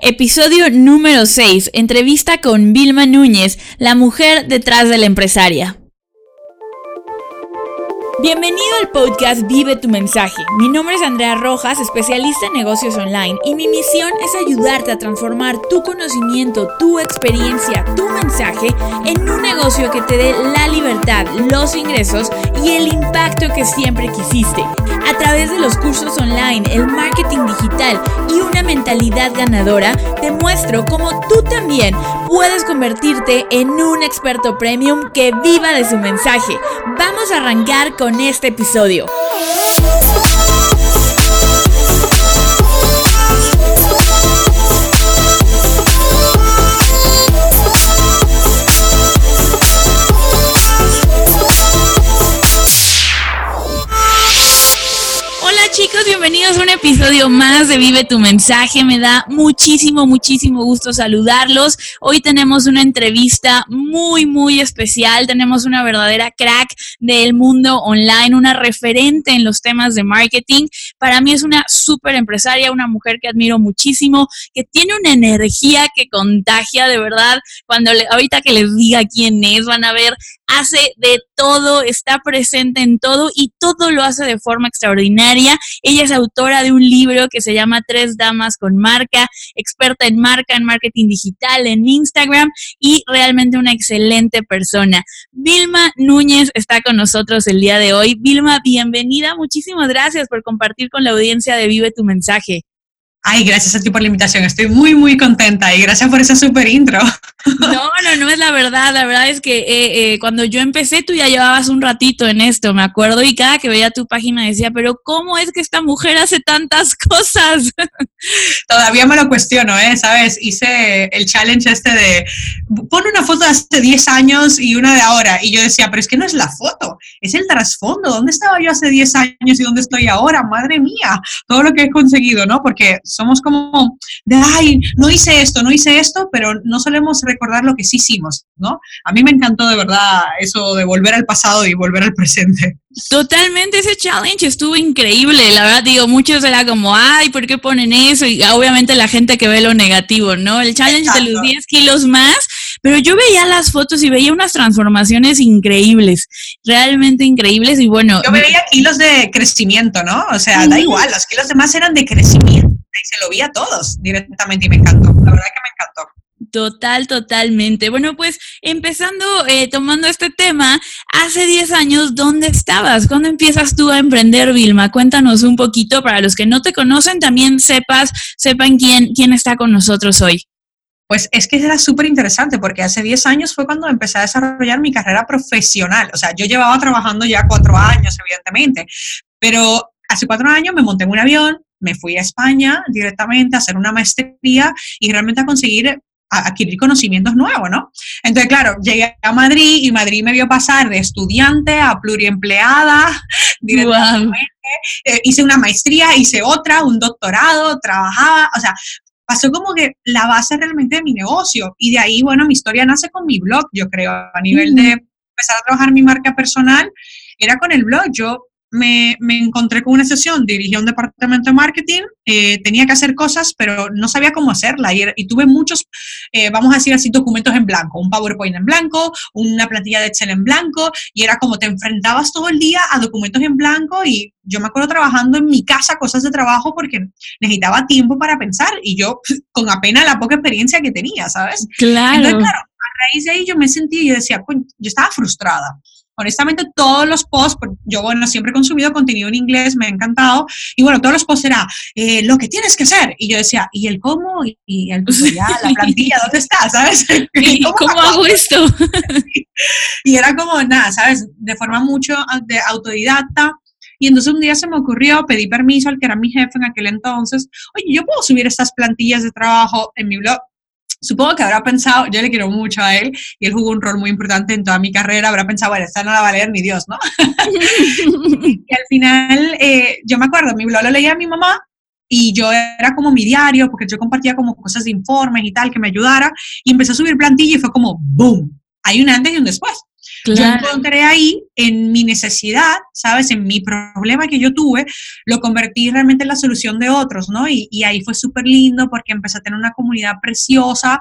Episodio número 6. Entrevista con Vilma Núñez, la mujer detrás de la empresaria. Bienvenido al podcast Vive tu mensaje. Mi nombre es Andrea Rojas, especialista en negocios online, y mi misión es ayudarte a transformar tu conocimiento, tu experiencia, tu mensaje en un negocio que te dé la libertad, los ingresos y el impacto que siempre quisiste. A través de los cursos online, el marketing digital y una mentalidad ganadora, te muestro cómo tú también puedes convertirte en un experto premium que viva de su mensaje. Vamos a arrancar con este episodio. chicos, bienvenidos a un episodio más de Vive tu mensaje. Me da muchísimo, muchísimo gusto saludarlos. Hoy tenemos una entrevista muy, muy especial. Tenemos una verdadera crack del mundo online, una referente en los temas de marketing. Para mí es una súper empresaria, una mujer que admiro muchísimo, que tiene una energía que contagia de verdad. Cuando le, ahorita que les diga quién es, van a ver hace de todo, está presente en todo y todo lo hace de forma extraordinaria. Ella es autora de un libro que se llama Tres Damas con Marca, experta en marca, en marketing digital, en Instagram y realmente una excelente persona. Vilma Núñez está con nosotros el día de hoy. Vilma, bienvenida. Muchísimas gracias por compartir con la audiencia de Vive tu mensaje. Ay, gracias a ti por la invitación. Estoy muy, muy contenta y gracias por esa super intro. No, no, no es la verdad. La verdad es que eh, eh, cuando yo empecé, tú ya llevabas un ratito en esto, me acuerdo, y cada que veía tu página decía, pero ¿cómo es que esta mujer hace tantas cosas? Todavía me lo cuestiono, ¿eh? ¿Sabes? Hice el challenge este de, pon una foto de hace 10 años y una de ahora. Y yo decía, pero es que no es la foto, es el trasfondo. ¿Dónde estaba yo hace 10 años y dónde estoy ahora? Madre mía, todo lo que he conseguido, ¿no? Porque somos como de, ay, no hice esto, no hice esto, pero no solemos recordar lo que sí hicimos, ¿no? A mí me encantó de verdad eso de volver al pasado y volver al presente. Totalmente, ese challenge estuvo increíble, la verdad digo, muchos era como, ay, ¿por qué ponen eso? Y obviamente la gente que ve lo negativo, ¿no? El challenge de los 10 kilos más, pero yo veía las fotos y veía unas transformaciones increíbles, realmente increíbles y bueno. Yo veía kilos de crecimiento, ¿no? O sea, da igual, los kilos de más eran de crecimiento y se lo vi a todos directamente y me encantó, la verdad que me encantó. Total, totalmente. Bueno, pues empezando, eh, tomando este tema, hace 10 años, ¿dónde estabas? ¿Cuándo empiezas tú a emprender, Vilma? Cuéntanos un poquito para los que no te conocen, también sepas, sepan quién, quién está con nosotros hoy. Pues es que era súper interesante porque hace 10 años fue cuando empecé a desarrollar mi carrera profesional. O sea, yo llevaba trabajando ya cuatro años, evidentemente, pero hace cuatro años me monté en un avión, me fui a España directamente a hacer una maestría y realmente a conseguir adquirir conocimientos nuevos, ¿no? Entonces, claro, llegué a Madrid y Madrid me vio pasar de estudiante a pluriempleada directamente. Eh, hice una maestría, hice otra, un doctorado, trabajaba, o sea, pasó como que la base realmente de mi negocio. Y de ahí, bueno, mi historia nace con mi blog, yo creo, a nivel de empezar a trabajar mi marca personal, era con el blog. Yo me, encontré con una sesión, dirigía un departamento de marketing, eh, tenía que hacer cosas, pero no sabía cómo hacerla. Y, tuve muchos, eh, vamos a decir así, documentos en blanco, un PowerPoint en blanco, una plantilla de Excel en blanco, y era como te enfrentabas todo el día a documentos en blanco y yo me acuerdo trabajando en mi casa cosas de trabajo porque necesitaba tiempo para pensar y yo con apenas la poca experiencia que tenía, ¿sabes? Claro. Entonces, claro, a raíz de ahí yo me sentí y decía, yo estaba frustrada honestamente todos los posts, yo bueno, siempre he consumido contenido en inglés, me ha encantado, y bueno, todos los posts era eh, lo que tienes que hacer, y yo decía, ¿y el cómo? ¿Y, el tutorial, la plantilla, dónde está? ¿Sabes? ¿Cómo, ¿Cómo hago esto? y era como, nada, ¿sabes? De forma mucho de autodidacta, y entonces un día se me ocurrió, pedí permiso al que era mi jefe en aquel entonces, oye, yo puedo subir estas plantillas de trabajo en mi blog. Supongo que habrá pensado, yo le quiero mucho a él y él jugó un rol muy importante en toda mi carrera, habrá pensado, bueno, esta no la va a leer ni Dios, ¿no? y al final, eh, yo me acuerdo, mi blog lo leía a mi mamá y yo era como mi diario, porque yo compartía como cosas de informes y tal, que me ayudara, y empecé a subir plantilla y fue como, ¡boom! Hay un antes y un después. Yo encontré ahí en mi necesidad, ¿sabes? En mi problema que yo tuve, lo convertí realmente en la solución de otros, ¿no? Y, y ahí fue súper lindo porque empecé a tener una comunidad preciosa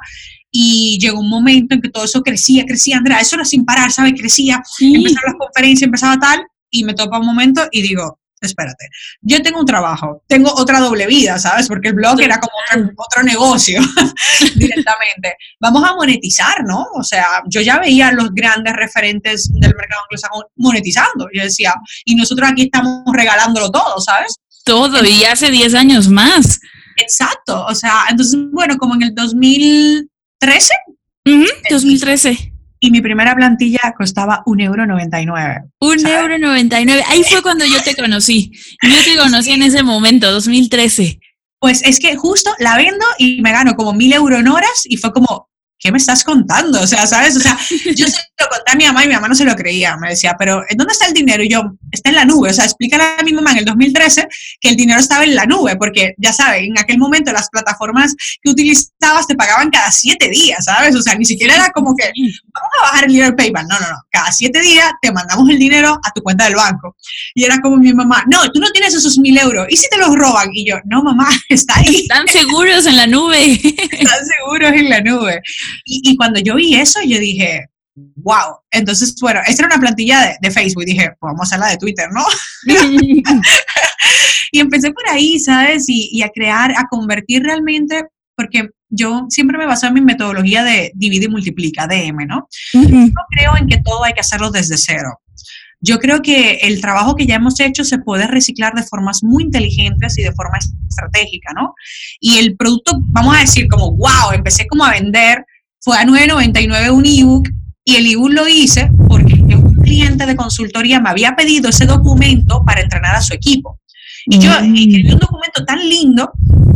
y llegó un momento en que todo eso crecía, crecía, Andrea, eso era sin parar, ¿sabes? Crecía, empezaron las conferencias, empezaba tal, y me topa un momento y digo, espérate, yo tengo un trabajo, tengo otra doble vida, ¿sabes? Porque el blog era como otro, negocio directamente. Vamos a monetizar, ¿no? O sea, yo ya veía a los grandes referentes del mercado anglosajón monetizando. Yo decía, y nosotros aquí estamos regalándolo todo, ¿sabes? Todo, y hace 10 años más. Exacto, o sea, entonces, bueno, como en el 2013. 2013 y mi primera plantilla costaba un euro 99. Un euro 99. Ahí fue cuando yo te conocí. Yo te conocí en ese momento, 2013. Pues es que justo la vendo y me gano como mil euros en horas y fue como, ¿qué me estás contando? O sea, ¿sabes? O sea, yo se lo conté a mi mamá y mi mamá no se lo creía. Me decía, pero ¿dónde está el dinero? Y yo, está en la nube. O sea, explícale a mi mamá en el 2013 que el dinero estaba en la nube, porque ya sabes, en aquel momento las plataformas que utilizabas te pagaban cada siete días, ¿sabes? O sea, ni siquiera era como que, vamos a bajar el dinero de PayPal. No, no, no. Cada siete días te mandamos el dinero a tu cuenta del banco. Y era como mi mamá, no, tú no tienes esos mil euros. ¿Y si te los roban? Y yo, no, mamá, está ahí. Están seguros en la nube. Están seguros en la nube. Y, cuando yo vi eso, yo dije, wow. Entonces, bueno, esta era una plantilla de, Facebook. Dije, pues vamos a hacerla de Twitter, ¿no? y empecé por ahí, ¿sabes? Y, a crear, a convertir realmente, porque yo siempre me baso en mi metodología de divide y multiplica, DM, ¿no? No creo en que todo hay que hacerlo desde cero. Yo creo que el trabajo que ya hemos hecho se puede reciclar de formas muy inteligentes y de forma estratégica, ¿no? Y el producto, vamos a decir como, wow, empecé como a vender fue a 9.99 un ebook y el ebook lo hice porque un cliente de consultoría me había pedido ese documento para entrenar a su equipo. Y yo mm. escribí un documento tan lindo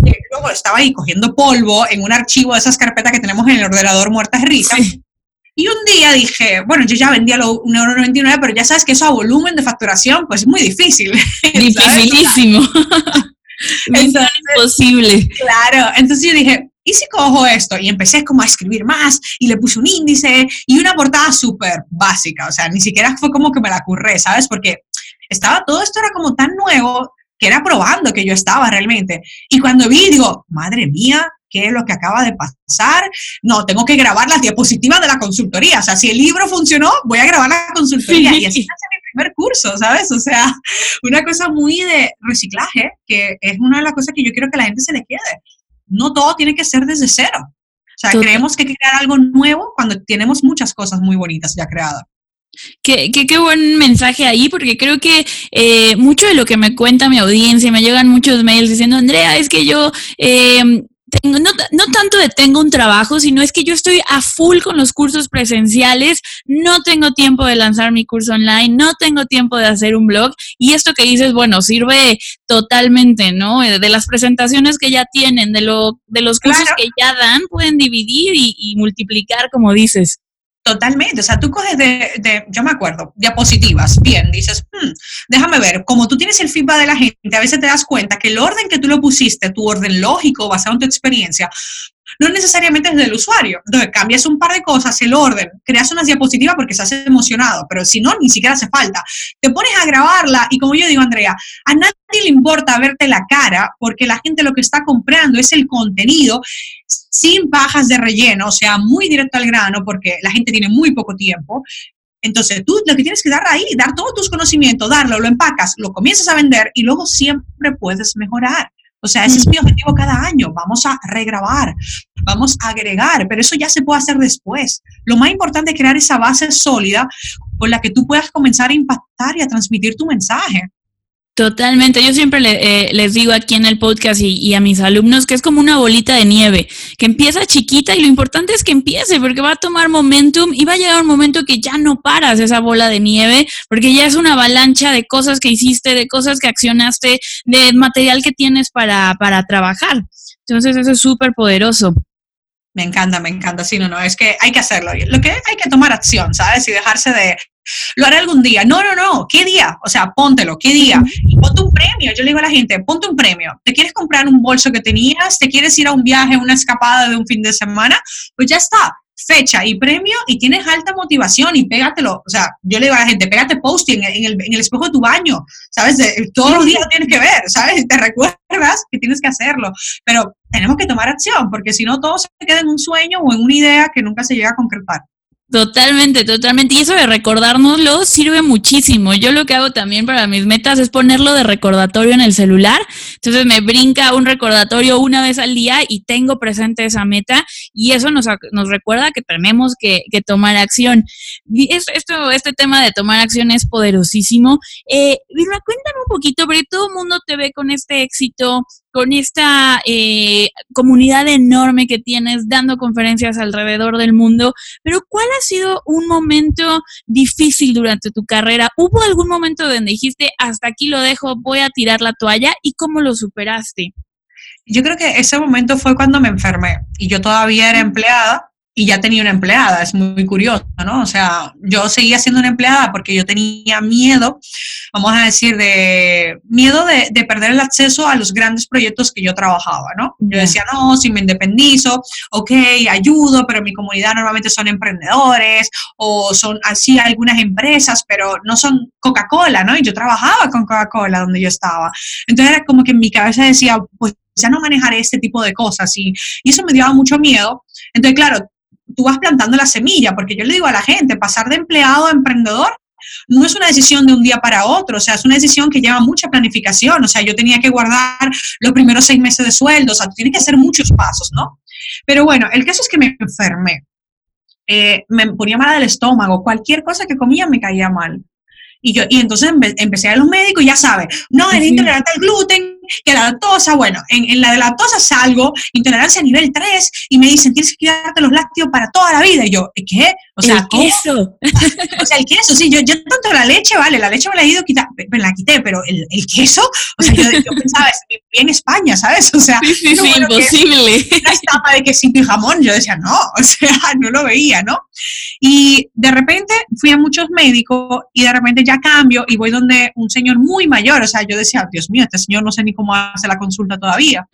que luego estaba ahí cogiendo polvo en un archivo de esas carpetas que tenemos en el ordenador muertas risas. Y un día dije, bueno, yo ya vendía los 1,99€, pero ya sabes que eso a volumen de facturación, pues es muy difícil. Dificilísimo. es imposible. Claro, entonces yo dije, ¿y si cojo esto? Y empecé como a escribir más y le puse un índice y una portada súper básica, o sea, ni siquiera fue como que me la curré, ¿sabes? Porque estaba, todo esto era como tan nuevo que era probando que yo estaba realmente. Y cuando vi, digo, madre mía, ¿qué es lo que acaba de pasar? No, tengo que grabar las diapositivas de la consultoría. O sea, si el libro funcionó, voy a grabar la consultoría. Y así hace mi primer curso, ¿sabes? O sea, una cosa muy de reciclaje, que es una de las cosas que yo quiero que la gente se le quede no todo tiene que ser desde cero. O sea, creemos que hay que crear algo nuevo cuando tenemos muchas cosas muy bonitas ya creadas. Qué, qué, qué, buen mensaje ahí, porque creo que eh, mucho de lo que me cuenta mi audiencia, me llegan muchos mails diciendo, Andrea, es que yo eh, no, no, tanto de tengo un trabajo, sino es que yo estoy a full con los cursos presenciales, no tengo tiempo de lanzar mi curso online, no tengo tiempo de hacer un blog y esto que dices, bueno, sirve totalmente, ¿no? De las presentaciones que ya tienen, de, lo, de los cursos que ya dan, pueden dividir y multiplicar, como dices. Totalmente, o sea, tú coges de, yo me acuerdo, diapositivas, bien, dices, hmm, déjame ver, como tú tienes el feedback de la gente, a veces te das cuenta que el orden que tú lo pusiste, tu orden lógico basado en tu experiencia, no necesariamente es del usuario. Entonces, cambias un par de cosas, el orden, creas unas diapositivas porque estás emocionado, pero si no, ni siquiera hace falta. Te pones a grabarla y como yo digo, Andrea, a nadie le importa verte la cara porque la gente lo que está comprando es el contenido sin pajas de relleno, o sea, muy directo al grano porque la gente tiene muy poco tiempo. Entonces, tú lo que tienes que dar ahí, dar todos tus conocimientos, darlo, lo empacas, lo comienzas a vender y luego siempre puedes mejorar. O sea, ese es mi objetivo cada año. Vamos a regrabar, vamos a agregar, pero eso ya se puede hacer después. Lo más importante es crear esa base sólida con la que tú puedas comenzar a impactar y a transmitir tu mensaje. Totalmente. Yo siempre eh, les digo aquí en el podcast y, a mis alumnos que es como una bolita de nieve, que empieza chiquita y lo importante es que empiece porque va a tomar momentum y va a llegar un momento que ya no paras esa bola de nieve porque ya es una avalancha de cosas que hiciste, de cosas que accionaste, de material que tienes para, para trabajar. Entonces eso es súper poderoso. Me encanta, me encanta. Sí, no, no, es que hay que hacerlo. Lo que hay que tomar acción, ¿sabes? Y dejarse de, lo haré algún día. No, no, no. ¿Qué día? O sea, póntelo. ¿Qué día? Y ponte un premio. Yo le digo a la gente, ponte un premio. ¿Te quieres comprar un bolso que tenías? ¿Te quieres ir a un viaje, una escapada de un fin de semana? Pues ya está. Fecha y premio y tienes alta motivación y pégatelo. O sea, yo le digo a la gente, pégate posting en el, en el espejo de tu baño, ¿sabes? todos los días tienes que ver, ¿sabes? Te recuerdas que tienes que hacerlo. Pero tenemos que tomar acción porque si no, todo se queda en un sueño o en una idea que nunca se llega a concretar. Totalmente, totalmente. Y eso de recordárnoslo sirve muchísimo. Yo lo que hago también para mis metas es ponerlo de recordatorio en el celular. Entonces me brinca un recordatorio una vez al día y tengo presente esa meta y eso nos, nos recuerda que tenemos que, tomar acción. esto, este tema de tomar acción es poderosísimo. Eh, cuéntame un poquito, porque todo el mundo te ve con este éxito, con esta eh, comunidad enorme que tienes dando conferencias alrededor del mundo, pero ¿cuál ha sido un momento difícil durante tu carrera? ¿Hubo algún momento donde dijiste, hasta aquí lo dejo, voy a tirar la toalla y cómo lo superaste? Yo creo que ese momento fue cuando me enfermé y yo todavía era empleada y ya tenía una empleada, es muy curioso, ¿no? O sea, yo seguía siendo una empleada porque yo tenía miedo, vamos a decir, de miedo de, de perder el acceso a los grandes proyectos que yo trabajaba, ¿no? Yo decía, no, si me independizo, ok, ayudo, pero mi comunidad normalmente son emprendedores o son así algunas empresas, pero no son Coca-Cola, ¿no? Y yo trabajaba con Coca-Cola donde yo estaba. Entonces era como que en mi cabeza decía, pues ya no manejaré este tipo de cosas y, y eso me daba mucho miedo. Entonces, claro, tú vas plantando la semilla, porque yo le digo a la gente, pasar de empleado a emprendedor no es una decisión de un día para otro, o sea, es una decisión que lleva mucha planificación, o sea, yo tenía que guardar los primeros seis meses de sueldo, o sea, tiene que hacer muchos pasos, ¿no? Pero bueno, el caso es que me enfermé, eh, me ponía mal del estómago, cualquier cosa que comía me caía mal. Y, yo, y entonces empecé a ir a los médicos y ya sabes, no, es intolerante al gluten, que la lactosa, bueno, en, en, la de lactosa salgo, intolerancia nivel 3, y me dicen, tienes que quedarte los lácteos para toda la vida. Y yo, ¿qué? O sea, el queso. o sea, el queso, sí, yo, yo tanto la leche, vale, la leche me la he ido quitar, me la quité, pero el, el queso, o sea, yo, yo pensaba, en España, ¿sabes? O sea, sí, sí, sí, imposible. Una etapa de quesito y jamón, yo decía, no, o sea, no lo veía, ¿no? Y de repente fui a muchos médicos y de repente ya cambio y voy donde un señor muy mayor, o sea, yo decía, Dios mío, este señor no sé ni cómo hace la consulta todavía.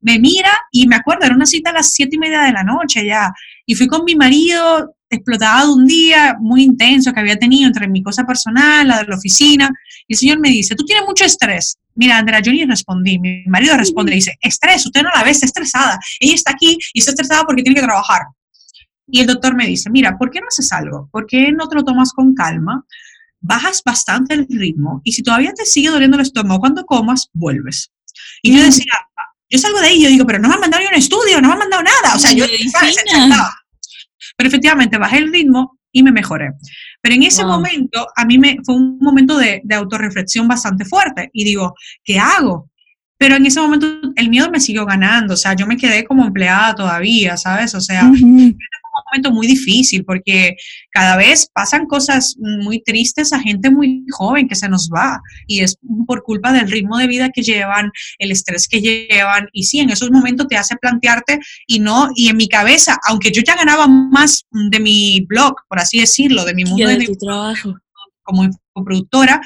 Me mira y me acuerdo, era una cita a las siete y media de la noche ya, y fui con mi marido explotado un día muy intenso que había tenido entre mi cosa personal, la de la oficina, y el señor me dice, tú tienes mucho estrés. Mira, Andrea, yo ni respondí, mi marido responde y dice, estrés, usted no la ve, está estresada, ella está aquí y está estresada porque tiene que trabajar. Y el doctor me dice, mira, ¿por qué no haces algo? ¿Por qué no te lo tomas con calma? Bajas bastante el ritmo y si todavía te sigue doliendo el estómago cuando comas, vuelves. Y yo decía, yo salgo de ahí y yo digo, pero no me han mandado ni un estudio, no me han mandado nada. O sea, yo Pero efectivamente bajé el ritmo y me mejoré. Pero en ese momento, a mí me fue un momento de, de autorreflexión bastante fuerte y digo, ¿qué hago? Pero en ese momento el miedo me siguió ganando, o sea, yo me quedé como empleada todavía, ¿sabes? O sea, momento muy difícil porque cada vez pasan cosas muy tristes a gente muy joven que se nos va y es por culpa del ritmo de vida que llevan, el estrés que llevan y sí, en esos momentos te hace plantearte y no, y en mi cabeza, aunque yo ya ganaba más de mi blog, por así decirlo, de mi mundo de, tu trabajo. como productora,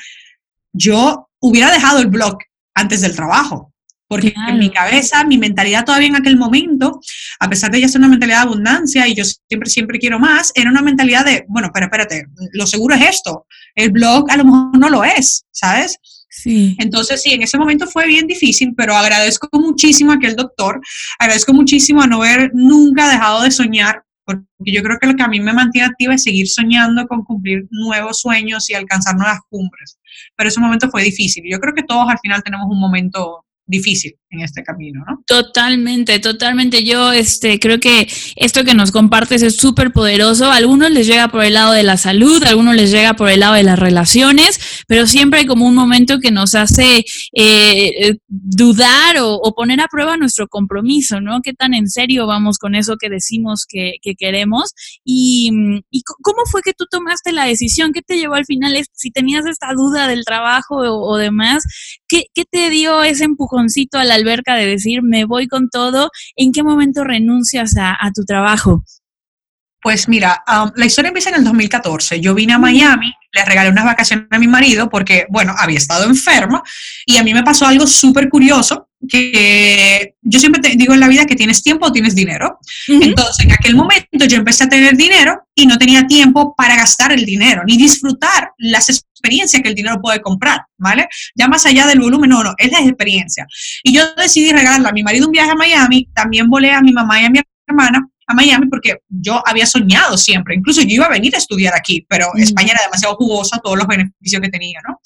yo hubiera dejado el blog antes del trabajo porque en mi cabeza, mi mentalidad todavía en aquel momento, a pesar de ya ser una mentalidad de abundancia y yo siempre, siempre quiero más, era una mentalidad de, bueno, pero espérate, lo seguro es esto, el blog a lo mejor no lo es, ¿sabes? Sí. Entonces, sí, en ese momento fue bien difícil, pero agradezco muchísimo a aquel doctor, agradezco muchísimo a no haber nunca dejado de soñar, porque yo creo que lo que a mí me mantiene activa es seguir soñando con cumplir nuevos sueños y alcanzar nuevas cumbres. Pero ese momento fue difícil. Yo creo que todos al final tenemos un momento difícil en este camino, ¿no? Totalmente, totalmente. Yo este, creo que esto que nos compartes es súper poderoso. A algunos les llega por el lado de la salud, a algunos les llega por el lado de las relaciones, pero siempre hay como un momento que nos hace eh, dudar o, poner a prueba nuestro compromiso, ¿no? ¿Qué tan en serio vamos con eso que decimos que, queremos? Y, cómo fue que tú tomaste la decisión? ¿Qué te llevó al final? Si tenías esta duda del trabajo o, demás, ¿qué, ¿qué te dio ese empujoncito a la alberca de decir, me voy con todo, ¿en qué momento renuncias a, tu trabajo? Pues mira, um, la historia empieza en el 2014. Yo vine a Miami, le regalé unas vacaciones a mi marido porque, bueno, había estado enferma y a mí me pasó algo súper curioso que yo siempre te digo en la vida que tienes tiempo o tienes dinero. Entonces, en aquel momento yo empecé a tener dinero y no tenía tiempo para gastar el dinero ni disfrutar las experiencias que el dinero puede comprar, ¿vale? Ya más allá del volumen, no, no, es la experiencia. Y yo decidí regalarle a mi marido un viaje a Miami, también volé a mi mamá y a mi hermana a Miami porque yo había soñado siempre, incluso yo iba a venir a estudiar aquí, pero mm. España era demasiado jugosa, todos los beneficios que tenía, ¿no?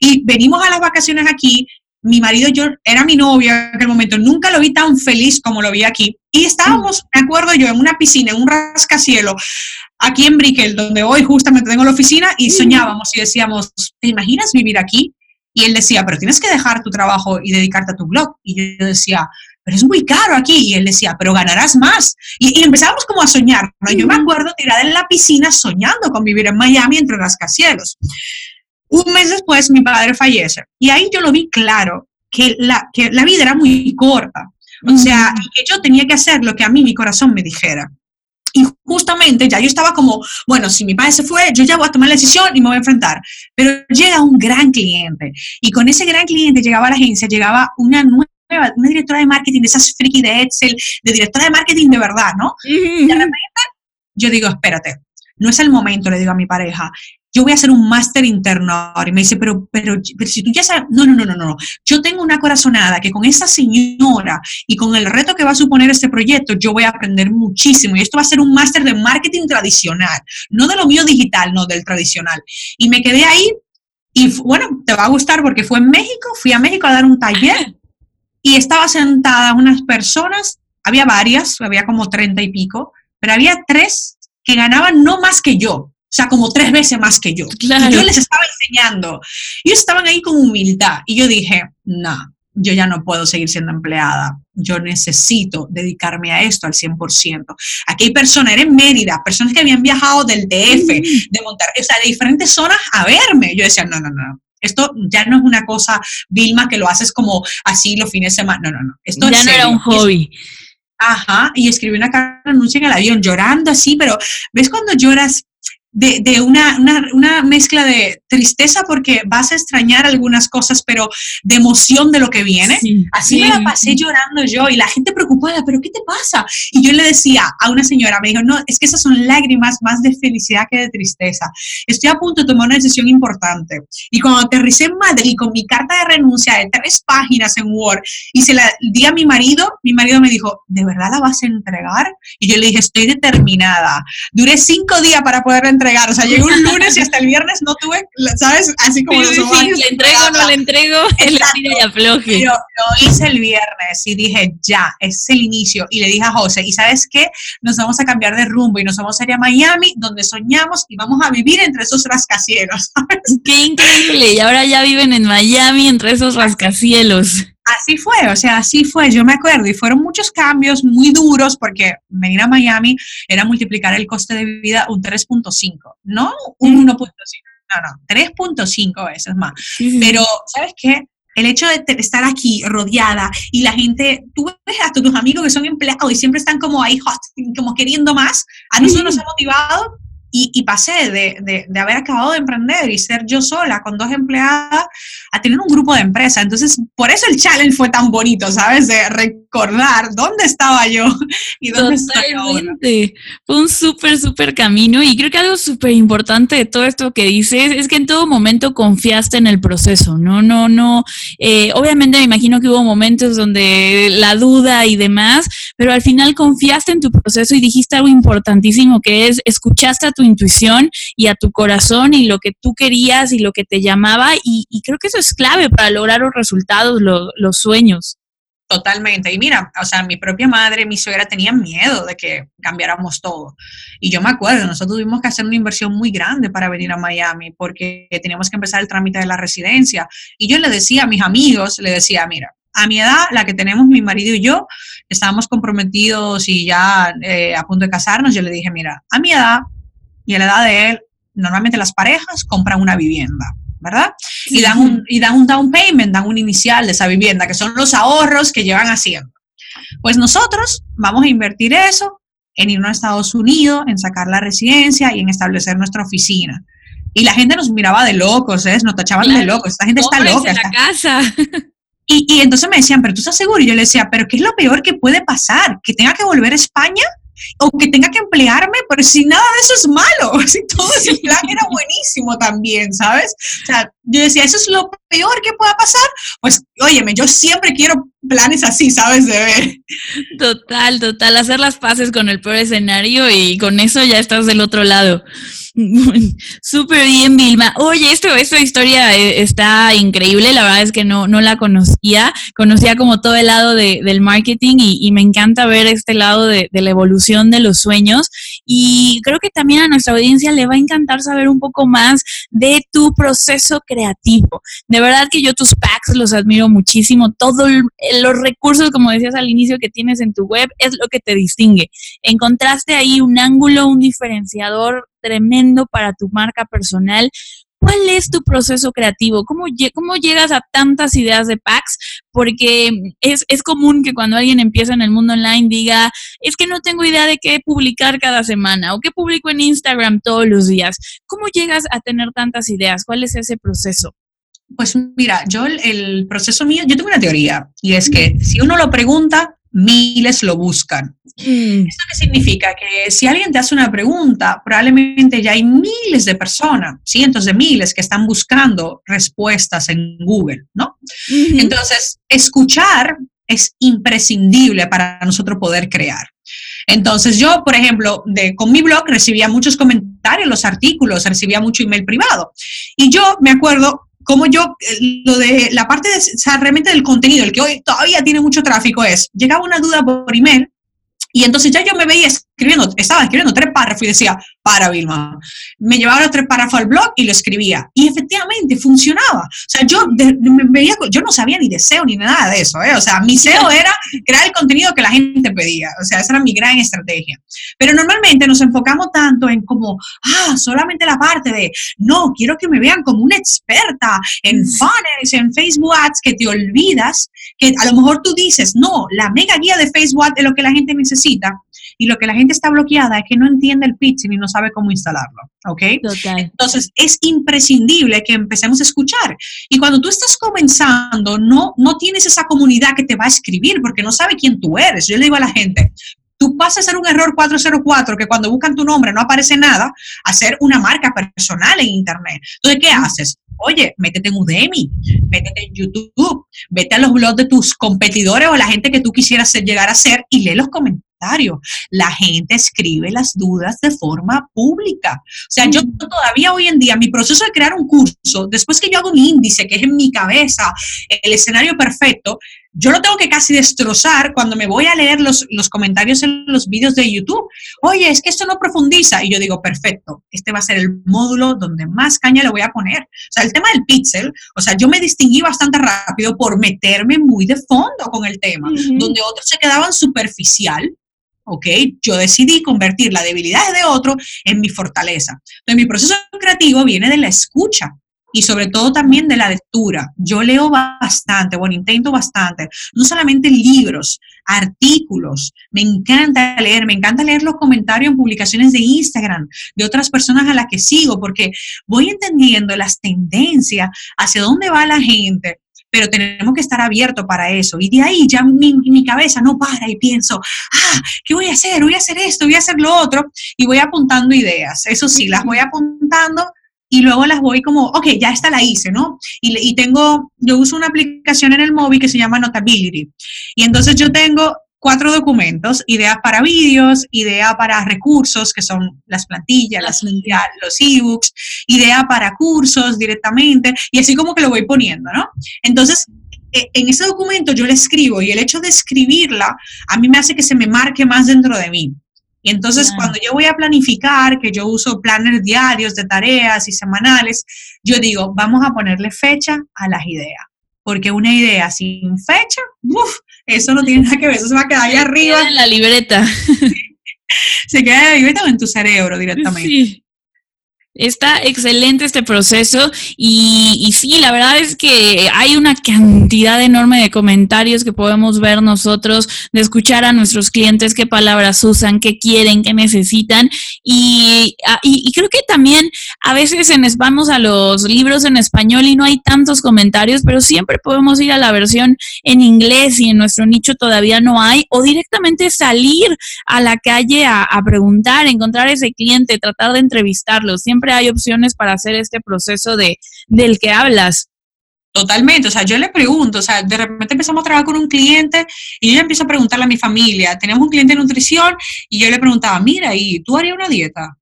Y venimos a las vacaciones aquí, mi marido yo era mi novio en aquel momento, nunca lo vi tan feliz como lo vi aquí. Y estábamos, me acuerdo yo, en una piscina, en un rascacielo, aquí en Brickell, donde hoy justamente tengo la oficina, y soñábamos y decíamos, ¿te imaginas vivir aquí? Y él decía, pero tienes que dejar tu trabajo y dedicarte a tu blog. Y yo decía, pero es muy caro aquí. Y él decía, pero ganarás más. Y, empezamos como a soñar. Yo me acuerdo tirada en la piscina soñando con vivir en Miami entre rascacielos. Un mes después mi padre fallece y ahí yo lo vi claro, que la, que la vida era muy corta. O sea, que yo tenía que hacer lo que a mí mi corazón me dijera. Y justamente ya yo estaba como, bueno, si mi padre se fue, yo ya voy a tomar la decisión y me voy a enfrentar. Pero llega un gran cliente y con ese gran cliente llegaba a la agencia, llegaba una nueva una directora de marketing, de esas friki de Excel, de directora de marketing de verdad, ¿no? Y de repente yo digo, espérate, no es el momento, le digo a mi pareja, yo voy a hacer un máster interno ahora. Y me dice, pero, pero, pero si tú ya sabes, no, no, no, no, no, yo tengo una corazonada que con esa señora y con el reto que va a suponer este proyecto, yo voy a aprender muchísimo. Y esto va a ser un máster de marketing tradicional, no de lo mío digital, no del tradicional. Y me quedé ahí y bueno, te va a gustar porque fue en México, fui a México a dar un taller y estaba sentada unas personas, había varias, había como treinta y pico, pero había tres que ganaban no más que yo, o sea, como tres veces más que yo. Y yo les estaba enseñando. Ellos estaban ahí con humildad y yo dije, no, yo ya no puedo seguir siendo empleada. Yo necesito dedicarme a esto al 100%. Aquí hay personas, eran Mérida, personas que habían viajado del DF, de montar, o sea, de diferentes zonas a verme. Yo decía, no, no, no, esto ya no es una cosa, Vilma, que lo haces como así los fines de semana. No, no, no. Esto ya no era un hobby. Ajá, y escribí una carta de en el avión llorando así, pero ¿ves cuando lloras de, de una, una, una, mezcla de tristeza porque vas a extrañar algunas cosas, pero de emoción de lo que viene. Así me la pasé llorando yo y la gente preocupada, pero ¿qué te pasa? Y yo le decía a una señora, me dijo, no, es que esas son lágrimas más de felicidad que de tristeza. Estoy a punto de tomar una decisión importante. Y cuando aterricé en Madrid con mi carta de renuncia de tres páginas en Word y se la di a mi marido, mi marido me dijo, ¿de verdad la vas a entregar? Y yo le dije, estoy determinada. Duré cinco días para poder entregar. O sea, llegué un lunes y hasta el viernes no tuve, ¿sabes? Así como los Le entrego, no le entrego, y afloje. Lo hice el viernes y dije, ya, es el inicio. Y le dije a José, ¿y sabes qué? Nos vamos a cambiar de rumbo y nos vamos a ir a Miami, donde soñamos y vamos a vivir entre esos rascacielos. ¿sabes? Qué increíble. Y ahora ya viven en Miami entre esos rascacielos. Así fue, o sea, así fue, yo me acuerdo, y fueron muchos cambios muy duros porque venir a Miami era multiplicar el coste de vida un 3.5, no un 1.5, no, no, 3.5 veces más. Pero, ¿sabes qué? El hecho de estar aquí rodeada y la gente, tú ves a tus amigos que son empleados y siempre están como ahí, como queriendo más, a nosotros nos ha motivado y, pasé de, de, haber acabado de emprender y ser yo sola con dos empleadas a tener un grupo de empresa. Entonces, por eso el challenge fue tan bonito, ¿sabes? De recordar dónde estaba yo y dónde estoy ahora. Fue un súper, súper camino y creo que algo súper importante de todo esto que dices es que en todo momento confiaste en el proceso, ¿no? No, no. Eh, obviamente me imagino que hubo momentos donde la duda y demás, pero al final confiaste en tu proceso y dijiste algo importantísimo que es escuchaste a tu intuición y a tu corazón y lo que tú querías y lo que te llamaba y, creo que eso es clave para lograr los resultados, los sueños. Totalmente. Y mira, o sea, mi propia madre, mi suegra tenían miedo de que cambiáramos todo. Y yo me acuerdo, nosotros tuvimos que hacer una inversión muy grande para venir a Miami porque teníamos que empezar el trámite de la residencia. Y yo le decía a mis amigos, le decía, mira, a mi edad, la que tenemos mi marido y yo, estábamos comprometidos y ya eh, a punto de casarnos, yo le dije, mira, a mi edad, y a la edad de él, normalmente las parejas compran una vivienda, ¿verdad? Y, dan un, y dan un down payment, dan un inicial de esa vivienda, que son los ahorros que llevan haciendo. Pues nosotros vamos a invertir eso en irnos a Estados Unidos, en sacar la residencia y en establecer nuestra oficina. Y la gente nos miraba de locos, ¿eh? Nos tachaban de locos. Esta gente está loca. la casa. Y, y, entonces me decían, pero tú estás seguro. Y yo le decía, pero ¿qué es lo peor que puede pasar? ¿Que tenga que volver a España? O que tenga que emplearme, pero si nada de eso es malo, si todo ese plan era buenísimo también, ¿sabes? O sea, yo decía, eso es lo peor que pueda pasar, pues, óyeme, yo siempre quiero planes así, ¿sabes? De ver. Total, total, hacer las paces con el peor escenario y con eso ya estás del otro lado. Súper bien, Vilma. Oye, esto, esta historia eh, está increíble. La verdad es que no, no la conocía. Conocía como todo el lado de, del marketing y, me encanta ver este lado de, de, la evolución de los sueños. Y creo que también a nuestra audiencia le va a encantar saber un poco más de tu proceso creativo. De verdad que yo tus packs los admiro muchísimo. Todos los recursos, como decías al inicio, que tienes en tu web es lo que te distingue. Encontraste ahí un ángulo, un diferenciador tremendo para tu marca personal. ¿Cuál es tu proceso creativo? ¿Cómo, ¿Cómo, llegas a tantas ideas de packs? Porque es, es, común que cuando alguien empieza en el mundo online diga, es que no tengo idea de qué publicar cada semana o qué publico en Instagram todos los días. ¿Cómo llegas a tener tantas ideas? ¿Cuál es ese proceso? Pues mira, yo el, el proceso mío, yo tengo una teoría y es que si uno lo pregunta, miles lo buscan. Mm. ¿Esto qué significa? Que si alguien te hace una pregunta, probablemente ya hay miles de personas, cientos de miles que están buscando respuestas en Google, ¿no? Entonces, escuchar es imprescindible para nosotros poder crear. Entonces yo, por ejemplo, de, con mi blog recibía muchos comentarios, los artículos, recibía mucho email privado. Y yo me acuerdo como yo, eh, lo de la parte de, realmente del contenido, el que hoy todavía tiene mucho tráfico es, llegaba una duda por email y entonces ya yo me veía escribiendo, estaba escribiendo tres párrafos y decía, para Vilma. Me llevaba los tres párrafos al blog y lo escribía. Y efectivamente funcionaba. O sea, yo me veía, yo no sabía ni de SEO ni nada de eso. ¿eh? O sea, mi SEO era crear el contenido que la gente pedía. O sea, esa era mi gran estrategia. Pero normalmente nos enfocamos tanto en como, ah, solamente la parte de, no, quiero que me vean como una experta en funnels, en Facebook Ads, que te olvidas que a lo mejor tú dices, no, la mega guía de Facebook Ads es lo que la gente necesita y lo que la gente está bloqueada es que no entiende el pitching y no sabe cómo instalarlo, ¿ok? Entonces, es imprescindible que empecemos a escuchar. Y cuando tú estás comenzando, no, no tienes esa comunidad que te va a escribir porque no sabe quién tú eres. Yo le digo a la gente, tú pasas a ser un error 404 que cuando buscan tu nombre no aparece nada, a ser una marca personal en Internet. Entonces, ¿qué haces? Oye, métete en Udemy, métete en YouTube, vete a los blogs de tus competidores o la gente que tú quisieras llegar a ser y lee los comentarios la gente escribe las dudas de forma pública. O sea, yo todavía hoy en día, mi proceso de crear un curso, después que yo hago un índice, que es en mi cabeza, el escenario perfecto, yo lo tengo que casi destrozar cuando me voy a leer los, los comentarios en los vídeos de YouTube. Oye, es que esto no profundiza. Y yo digo, perfecto, este va a ser el módulo donde más caña le voy a poner. O sea, el tema del pixel, o sea, yo me distinguí bastante rápido por meterme muy de fondo con el tema, donde otros se quedaban superficial ¿ok? Yo decidí convertir la debilidad de otro en mi fortaleza. Entonces, mi proceso creativo viene de la escucha y sobre todo también de la lectura. Yo leo bastante, bueno, intento bastante, no solamente libros, artículos, me encanta leer, me encanta leer los comentarios en publicaciones de Instagram de otras personas a las que sigo, porque voy entendiendo las tendencias, hacia dónde va la gente, pero tenemos que estar abiertos para eso. Y de ahí ya mi, mi, cabeza no para y pienso, ah, ¿qué voy a hacer? Voy a hacer esto, voy a hacer lo otro, y voy apuntando ideas. Eso sí, las voy apuntando y luego las voy como, ok, ya esta la hice, ¿no? Y, y tengo, yo uso una aplicación en el móvil que se llama Notability. Y entonces yo tengo cuatro documentos, idea para vídeos, idea para recursos, que son las plantillas, las, los ebooks, idea para cursos directamente, y así como que lo voy poniendo, ¿no? Entonces, e, en ese documento yo le escribo y el hecho de escribirla a mí me hace que se me marque más dentro de mí. Y entonces cuando yo voy a planificar, que yo uso planners diarios de tareas y semanales, yo digo, vamos a ponerle fecha a las ideas porque una idea sin fecha, uff, eso no tiene nada que ver, eso se va a quedar ahí arriba. en la libreta. se queda en la libreta o en tu cerebro directamente. Sí. Está excelente este proceso y, sí, la verdad es que hay una cantidad enorme de comentarios que podemos ver nosotros, de escuchar a nuestros clientes qué palabras usan, qué quieren, qué necesitan y, ah, y, creo que también a veces en, vamos a los libros en español y no hay tantos comentarios, pero siempre podemos ir a la versión en inglés y en nuestro nicho todavía no hay o directamente salir a la calle a, a preguntar, encontrar ese cliente, tratar de entrevistarlo. Siempre hay opciones para hacer este proceso de, del que hablas. Totalmente, o sea, yo le pregunto, o sea, de repente empezamos a trabajar con un cliente y yo empiezo a preguntarle a mi familia, tenemos un cliente de nutrición y yo le preguntaba, mira, ¿y tú harías una dieta?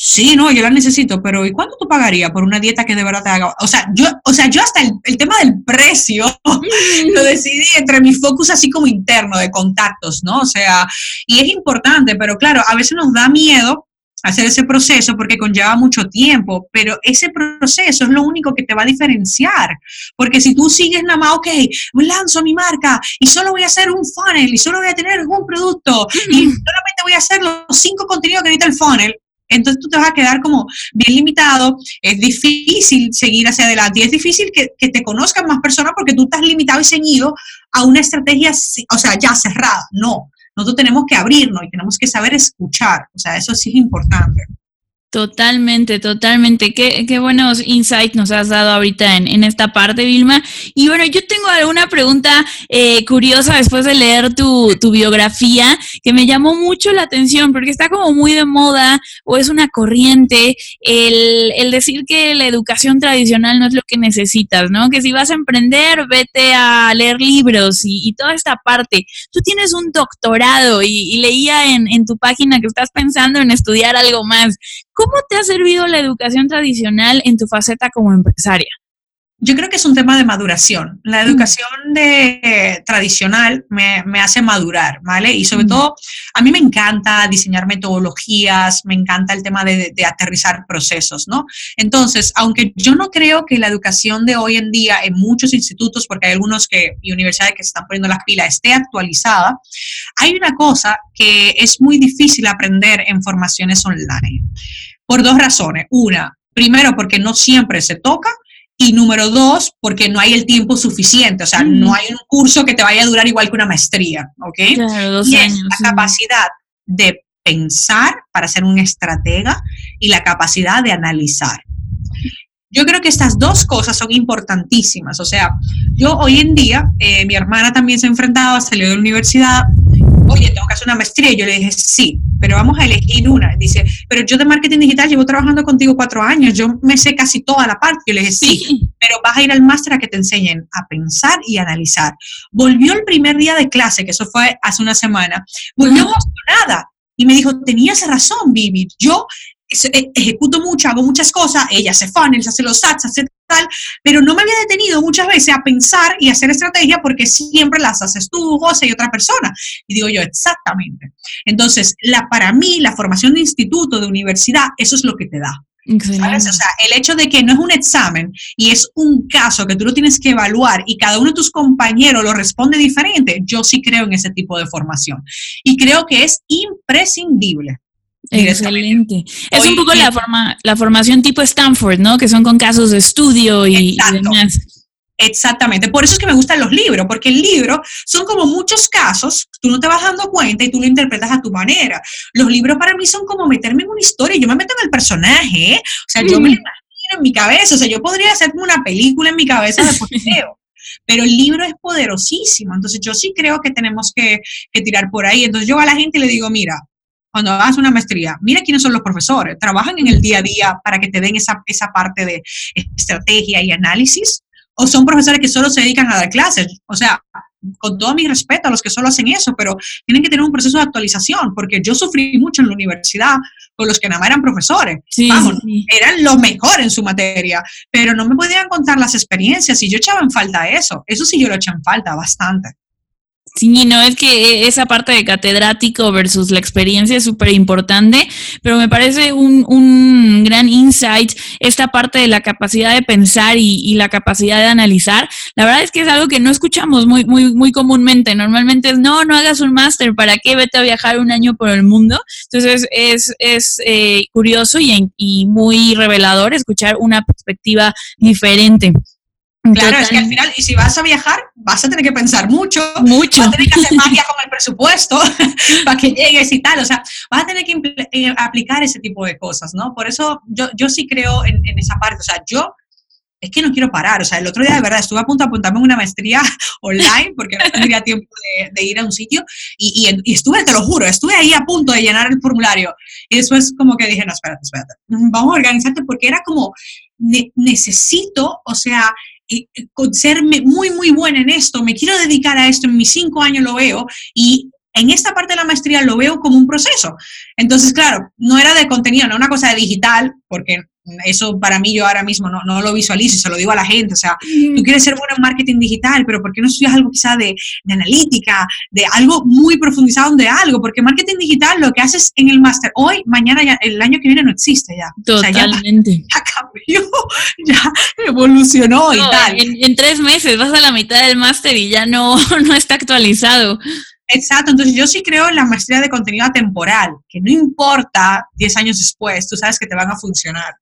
Sí, no, yo la necesito, pero ¿y cuánto tú pagarías por una dieta que de verdad te haga? O sea, yo, o sea, yo hasta el, el tema del precio lo decidí entre mi focus así como interno de contactos, ¿no? O sea, y es importante, pero claro, a veces nos da miedo hacer ese proceso porque conlleva mucho tiempo, pero ese proceso es lo único que te va a diferenciar, porque si tú sigues nada más, ok, lanzo mi marca y solo voy a hacer un funnel y solo voy a tener un producto y solamente voy a hacer los cinco contenidos que necesita el funnel, entonces tú te vas a quedar como bien limitado, es difícil seguir hacia adelante y es difícil que, que te conozcan más personas porque tú estás limitado y ceñido a una estrategia, o sea, ya cerrada, no. Nosotros tenemos que abrirnos y tenemos que saber escuchar. O sea, eso sí es importante. Totalmente, totalmente. Qué, qué buenos insights nos has dado ahorita en, en, esta parte, Vilma. Y bueno, yo tengo alguna pregunta eh, curiosa después de leer tu, tu, biografía que me llamó mucho la atención porque está como muy de moda o es una corriente el, el decir que la educación tradicional no es lo que necesitas, ¿no? Que si vas a emprender, vete a leer libros y, toda esta parte. Tú tienes un doctorado y, y leía en, en tu página que estás pensando en estudiar algo más. ¿Cómo te ha servido la educación tradicional en tu faceta como empresaria? Yo creo que es un tema de maduración. La educación de, eh, tradicional me, me, hace madurar, ¿vale? Y sobre todo, a mí me encanta diseñar metodologías, me encanta el tema de, de, aterrizar procesos, ¿no? Entonces, aunque yo no creo que la educación de hoy en día en muchos institutos, porque hay algunos que, y universidades que se están poniendo las pilas, esté actualizada, hay una cosa que es muy difícil aprender en formaciones online. Por dos razones. Una, primero porque no siempre se toca y número dos, porque no hay el tiempo suficiente, o sea, mm. no hay un curso que te vaya a durar igual que una maestría, ¿ok? Claro, dos y años, es la capacidad de pensar para ser un estratega y la capacidad de analizar. Yo creo que estas dos cosas son importantísimas, o sea, yo hoy en día, eh, mi hermana también se ha enfrentado, salió de la universidad, oye, tengo que hacer una maestría. Y yo le dije, sí, pero vamos a elegir una. Dice, pero yo de marketing digital llevo trabajando contigo cuatro años, yo me sé casi toda la parte. Yo le dije, sí, sí. pero vas a ir al máster a que te enseñen a pensar y analizar. Volvió el primer día de clase, que eso fue hace una semana, volvió uh -huh. emocionada. Y me dijo, tenías razón, Vivi, yo e, ejecuto mucho, hago muchas cosas, ella hace funnels, hace los ads, hace tal, pero no me había detenido muchas veces a pensar y hacer estrategia porque siempre las haces tú, José y otra persona. Y digo yo, exactamente. Entonces, la, para mí, la formación de instituto, de universidad, eso es lo que te da. ¿Sabes? O sea, el hecho de que no es un examen y es un caso que tú lo tienes que evaluar y cada uno de tus compañeros lo responde diferente, yo sí creo en ese tipo de formación. Y creo que es imprescindible. Excelente. Es Hoy, un poco la, forma, la formación tipo Stanford, ¿no? Que son con casos de estudio y, y demás. Exactamente, por eso es que me gustan los libros, porque el libro son como muchos casos, tú no te vas dando cuenta y tú lo interpretas a tu manera. Los libros para mí son como meterme en una historia, yo me meto en el personaje, ¿eh? o sea, mm. yo me lo imagino en mi cabeza, o sea, yo podría hacerme una película en mi cabeza de posteo. pero el libro es poderosísimo, entonces yo sí creo que tenemos que, que tirar por ahí. Entonces yo a la gente le digo, mira, cuando hagas una maestría, mira quiénes son los profesores, trabajan en el día a día para que te den esa, esa parte de estrategia y análisis, o son profesores que solo se dedican a dar clases. O sea, con todo mi respeto a los que solo hacen eso, pero tienen que tener un proceso de actualización, porque yo sufrí mucho en la universidad con los que nada más eran profesores. Sí, Vamos, sí. eran lo mejor en su materia, pero no me podían contar las experiencias y yo echaba en falta eso. Eso sí yo lo eché en falta bastante. Sí, no, es que esa parte de catedrático versus la experiencia es súper importante, pero me parece un, un, gran insight esta parte de la capacidad de pensar y, y, la capacidad de analizar. La verdad es que es algo que no escuchamos muy, muy, muy comúnmente. Normalmente es, no, no hagas un máster, ¿para qué? Vete a viajar un año por el mundo. Entonces es, es eh, curioso y, y muy revelador escuchar una perspectiva diferente. Claro, es que al final, y si vas a viajar, vas a tener que pensar mucho. Mucho. Vas a tener que hacer magia con el presupuesto para que llegues y tal. O sea, vas a tener que eh, aplicar ese tipo de cosas, ¿no? Por eso yo, yo sí creo en, en, esa parte. O sea, yo es que no quiero parar. O sea, el otro día de verdad estuve a punto de apuntarme en una maestría online porque no tendría tiempo de, de ir a un sitio y, y, y, estuve, te lo juro, estuve ahí a punto de llenar el formulario. Y después como que dije, no, espérate, espérate, vamos a organizarte porque era como, ne necesito, o sea, ser muy, muy buena en esto, me quiero dedicar a esto, en mis cinco años lo veo y en esta parte de la maestría lo veo como un proceso. Entonces, claro, no era de contenido, no una cosa de digital, porque eso para mí yo ahora mismo no, no lo visualizo y se lo digo a la gente. O sea, tú quieres ser bueno en marketing digital, pero ¿por qué no estudias algo quizá de, de analítica, de algo muy profundizado de algo? Porque marketing digital lo que haces en el máster hoy, mañana, ya, el año que viene no existe ya. Totalmente. O sea, ya, ya, cambió, ya evolucionó no, y tal. En, en, tres meses vas a la mitad del máster y ya no, no está actualizado. Exacto, entonces yo sí creo en la maestría de contenido temporal, que no importa 10 años después, tú sabes que te van a funcionar.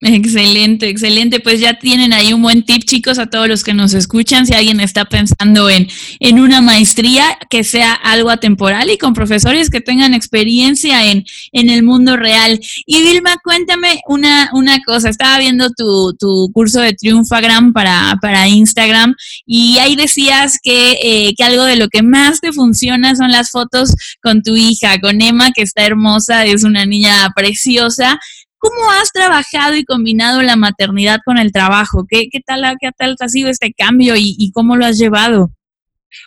Excelente, excelente. Pues ya tienen ahí un buen tip, chicos, a todos los que nos escuchan. Si alguien está pensando en, en una maestría que sea algo atemporal y con profesores que tengan experiencia en, en el mundo real. Y Vilma, cuéntame una, una cosa. Estaba viendo tu, tu curso de Triunfagram para, para Instagram y ahí decías que, eh, que algo de lo que más te funciona son las fotos con tu hija, con Emma, que está hermosa, es una niña preciosa. ¿Cómo has trabajado y combinado la maternidad con el trabajo? ¿Qué, qué, tal, qué tal ha sido este cambio y, y, cómo lo has llevado?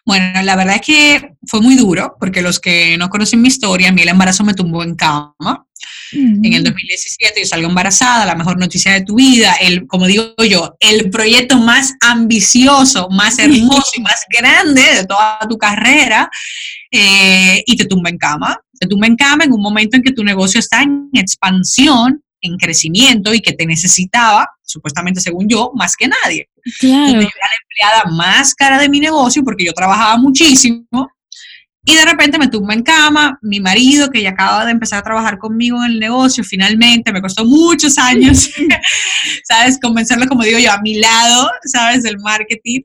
Bueno, la verdad es que fue muy duro, porque los que no conocen mi historia, a mí el embarazo me tumbó en cama. En el 2017 yo salgo embarazada, la mejor noticia de tu vida, el, como digo yo, el proyecto más ambicioso, más hermoso y más grande de toda tu carrera, eh, y te tumba en cama. Te tumba en cama en un momento en que tu negocio está en expansión, en crecimiento y que te necesitaba, supuestamente según yo, más que nadie. Claro. Yo era la empleada más cara de mi negocio porque yo trabajaba muchísimo y de repente me tumba en cama, mi marido que ya acaba de empezar a trabajar conmigo en el negocio, finalmente me costó muchos años, ¿sabes? Convencerlo, como digo yo, a mi lado, ¿sabes? Del marketing.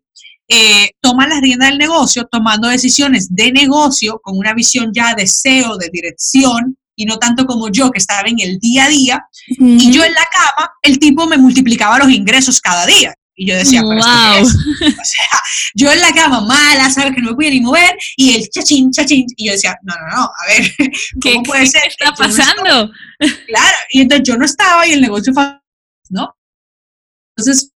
Eh, toma las riendas del negocio, tomando decisiones de negocio con una visión ya de SEO, de dirección, y no tanto como yo que estaba en el día a día, uh -huh. y yo en la cama, el tipo me multiplicaba los ingresos cada día. Y yo decía, pero wow. ¿esto qué es? O sea, yo en la cama mala, sabes que no me podía ni mover, y el chachín, chachín, y yo decía, no, no, no, a ver, ¿cómo ¿Qué, puede qué ser? está Yo no pasando? estaba- claro, y entonces yo no estaba y el negocio fue, ¿no? Entonces,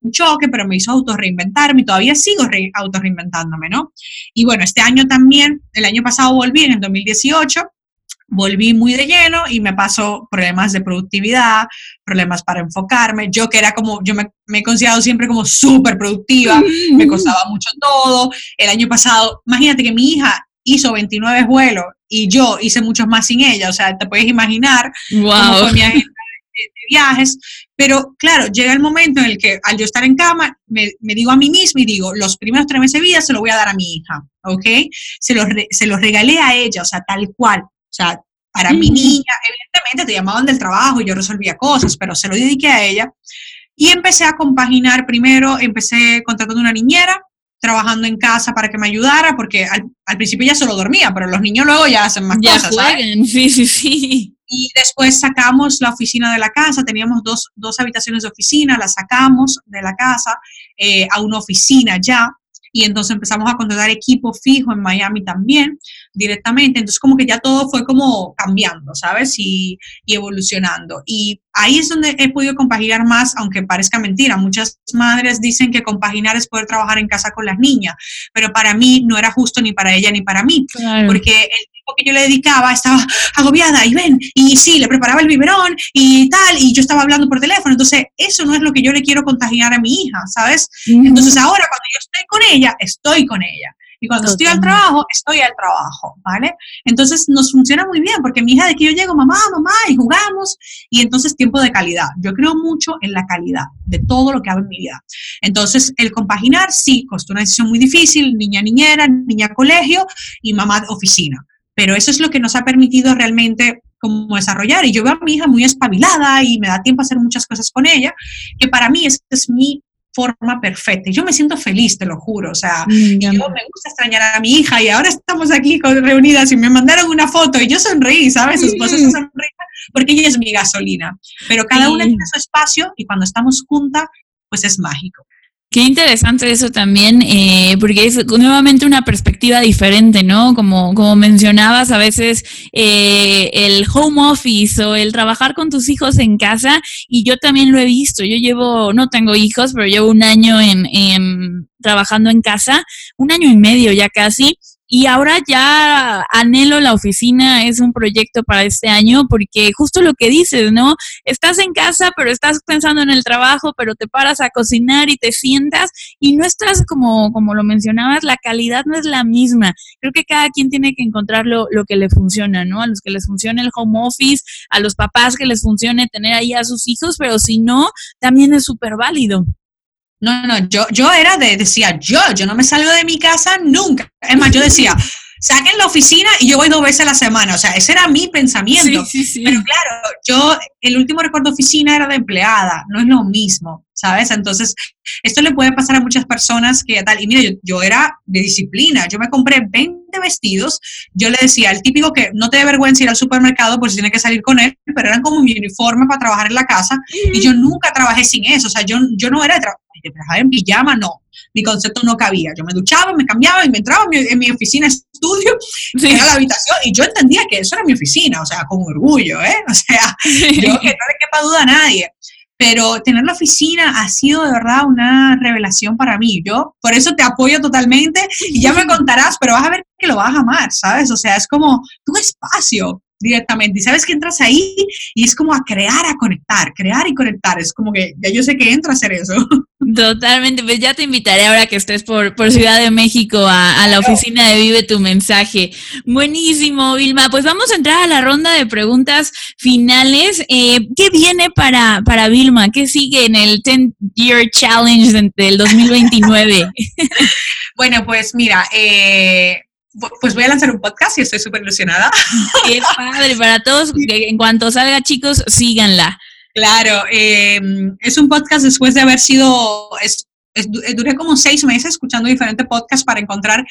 un choque, pero me hizo autorreinventarme y todavía sigo re autorreinventándome, ¿no? Y bueno, este año también, el año pasado volví, en el 2018, volví muy de lleno y me pasó problemas de productividad, problemas para enfocarme. Yo que era como, yo me, me he considerado siempre como súper productiva, me costaba mucho todo. El año pasado, imagínate que mi hija hizo 29 vuelos y yo hice muchos más sin ella, o sea, te puedes imaginar cómo Wow. fue mi agenda de, de viajes, pero claro, llega el momento en el que al yo estar en cama, me, me digo a mí misma y digo, los primeros tres meses de vida se lo voy a dar a mi hija, ¿ok? Se los, re, se los regalé a ella, o sea, tal cual, o sea, para mi Ujú. niña, evidentemente te llamaban del trabajo y yo resolvía cosas, pero se lo dediqué a ella. Y empecé a compaginar, primero empecé contratando una niñera, trabajando en casa para que me ayudara, porque al, al principio ya solo dormía, pero los niños luego ya hacen más Ya cosas, ¿sabes? juegan, sí, sí, sí. Y después sacamos la oficina de la casa, teníamos dos, dos habitaciones de oficina, la sacamos de la casa eh, a una oficina ya, y entonces empezamos a contratar equipo fijo en Miami también, directamente, entonces como que ya todo fue como cambiando, ¿sabes? Y, y evolucionando. Y ahí es donde he podido compaginar más, aunque parezca mentira. Muchas madres dicen que compaginar es poder trabajar en casa con las niñas, pero para mí no era justo ni para ella ni para mí Claro. porque el tiempo que yo le dedicaba estaba agobiada y ven, y sí, le preparaba el biberón y tal, y yo estaba hablando por teléfono, entonces eso no es lo que yo le quiero contagiar a mi hija, ¿sabes? Ujú. Entonces ahora cuando yo estoy con ella, estoy con ella. Y cuando estoy al trabajo, estoy al trabajo, ¿vale? Entonces nos funciona muy bien porque mi hija de que yo llego, mamá, mamá, y jugamos, y entonces tiempo de calidad. Yo creo mucho en la calidad de todo lo que hago en mi vida. Entonces, el compaginar, sí, costó una decisión muy difícil, niña niñera, niña colegio y mamá oficina. Pero eso es lo que nos ha permitido realmente como desarrollar. Y yo veo a mi hija muy espabilada y me da tiempo a hacer muchas cosas con ella, que para mí es mi forma perfecta. Y yo me siento feliz, te lo juro. O sea, mm, yo me gusta extrañar a mi hija y ahora estamos aquí reunidas y me mandaron una foto y yo sonreí, ¿sabes? Su esposa se sonríe porque ella es mi gasolina. Pero cada una tiene su espacio y cuando estamos juntas, pues es mágico. Qué interesante eso también, eh, porque es nuevamente una perspectiva diferente, ¿no? Como, como mencionabas, a veces eh, el home office o el trabajar con tus hijos en casa, y yo también lo he visto. Yo llevo, no tengo hijos, pero llevo un año en, en trabajando en casa, un año y medio ya casi, y ahora ya anhelo la oficina, es un proyecto para este año, porque justo lo que dices, ¿no? Estás en casa, pero estás pensando en el trabajo, pero te paras a cocinar y te sientas y no estás como, como lo mencionabas, la calidad no es la misma. Creo que cada quien tiene que encontrar lo, lo que le funciona, ¿no? A los que les funcione el home office, a los papás que les funcione tener ahí a sus hijos, pero si no, también es súper válido. No, no, yo, yo era de, decía, yo, yo no me salgo de mi casa nunca. Es más, yo decía, saquen la oficina y yo voy dos veces a la semana. O sea, ese era mi pensamiento. Sí, sí, sí. Pero claro, yo, el último recuerdo de oficina era de empleada, no es lo mismo, ¿sabes? Entonces, esto le puede pasar a muchas personas que tal. Y mira, yo, yo era de disciplina, yo me compré 20 vestidos, yo le decía, el típico que no te dé vergüenza ir al supermercado por si tiene que salir con él, pero eran como mi uniforme para trabajar en la casa y yo nunca trabajé sin eso. O sea, yo, yo no era de trabajar trabajaba en pijama, no. Mi concepto no cabía. Yo me duchaba, me cambiaba y me entraba en mi, oficina estudio, era la habitación, y yo entendía que eso era mi oficina, o sea, con orgullo, ¿eh? O sea, yo que no le quepa duda a nadie. Pero tener la oficina ha sido de verdad una revelación para mí. Yo por eso te apoyo totalmente y ya me contarás, pero vas a ver que lo vas a amar, ¿sabes? O sea, es como tu espacio directamente. Y sabes que entras ahí y es como a crear, a conectar, crear y conectar. Es como que ya yo sé que entra a hacer eso. Totalmente, pues ya te invitaré ahora que estés por, por Ciudad de México a, la oficina de Vive tu mensaje. Buenísimo, Vilma. Pues vamos a entrar a la ronda de preguntas finales. Eh, ¿Qué viene para, para Vilma? ¿Qué sigue en el 10 Year Challenge del 2029? bueno, pues mira, eh, pues voy a lanzar un podcast y estoy súper ilusionada. Qué padre, para todos, en cuanto salga chicos, síganla. Claro, em, es un podcast después de haber sido, es, duré como seis meses escuchando diferentes podcasts para encontrar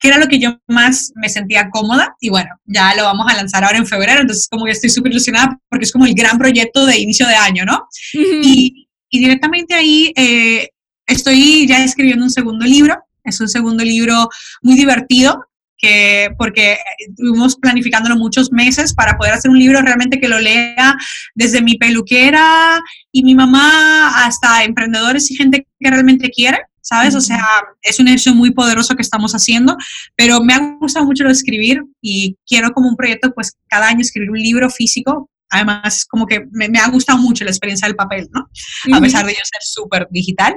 qué era lo que yo más me sentía cómoda y bueno, ya lo vamos a lanzar ahora en febrero, entonces como que estoy súper ilusionada porque es como el gran proyecto de inicio de año, ¿no? y, y, directamente ahí eh, estoy ya escribiendo un segundo libro, es un segundo libro muy divertido, porque estuvimos planificándolo muchos meses para poder hacer un libro realmente que lo lea desde mi peluquera y mi mamá hasta emprendedores y gente que realmente quiere. ¿sabes? O sea, es un ejercicio muy poderoso que estamos haciendo, pero me ha gustado mucho lo de escribir y quiero como un proyecto, pues cada año escribir un libro físico Además, como que me, ha gustado mucho la experiencia del papel, ¿no? A pesar de yo ser súper digital.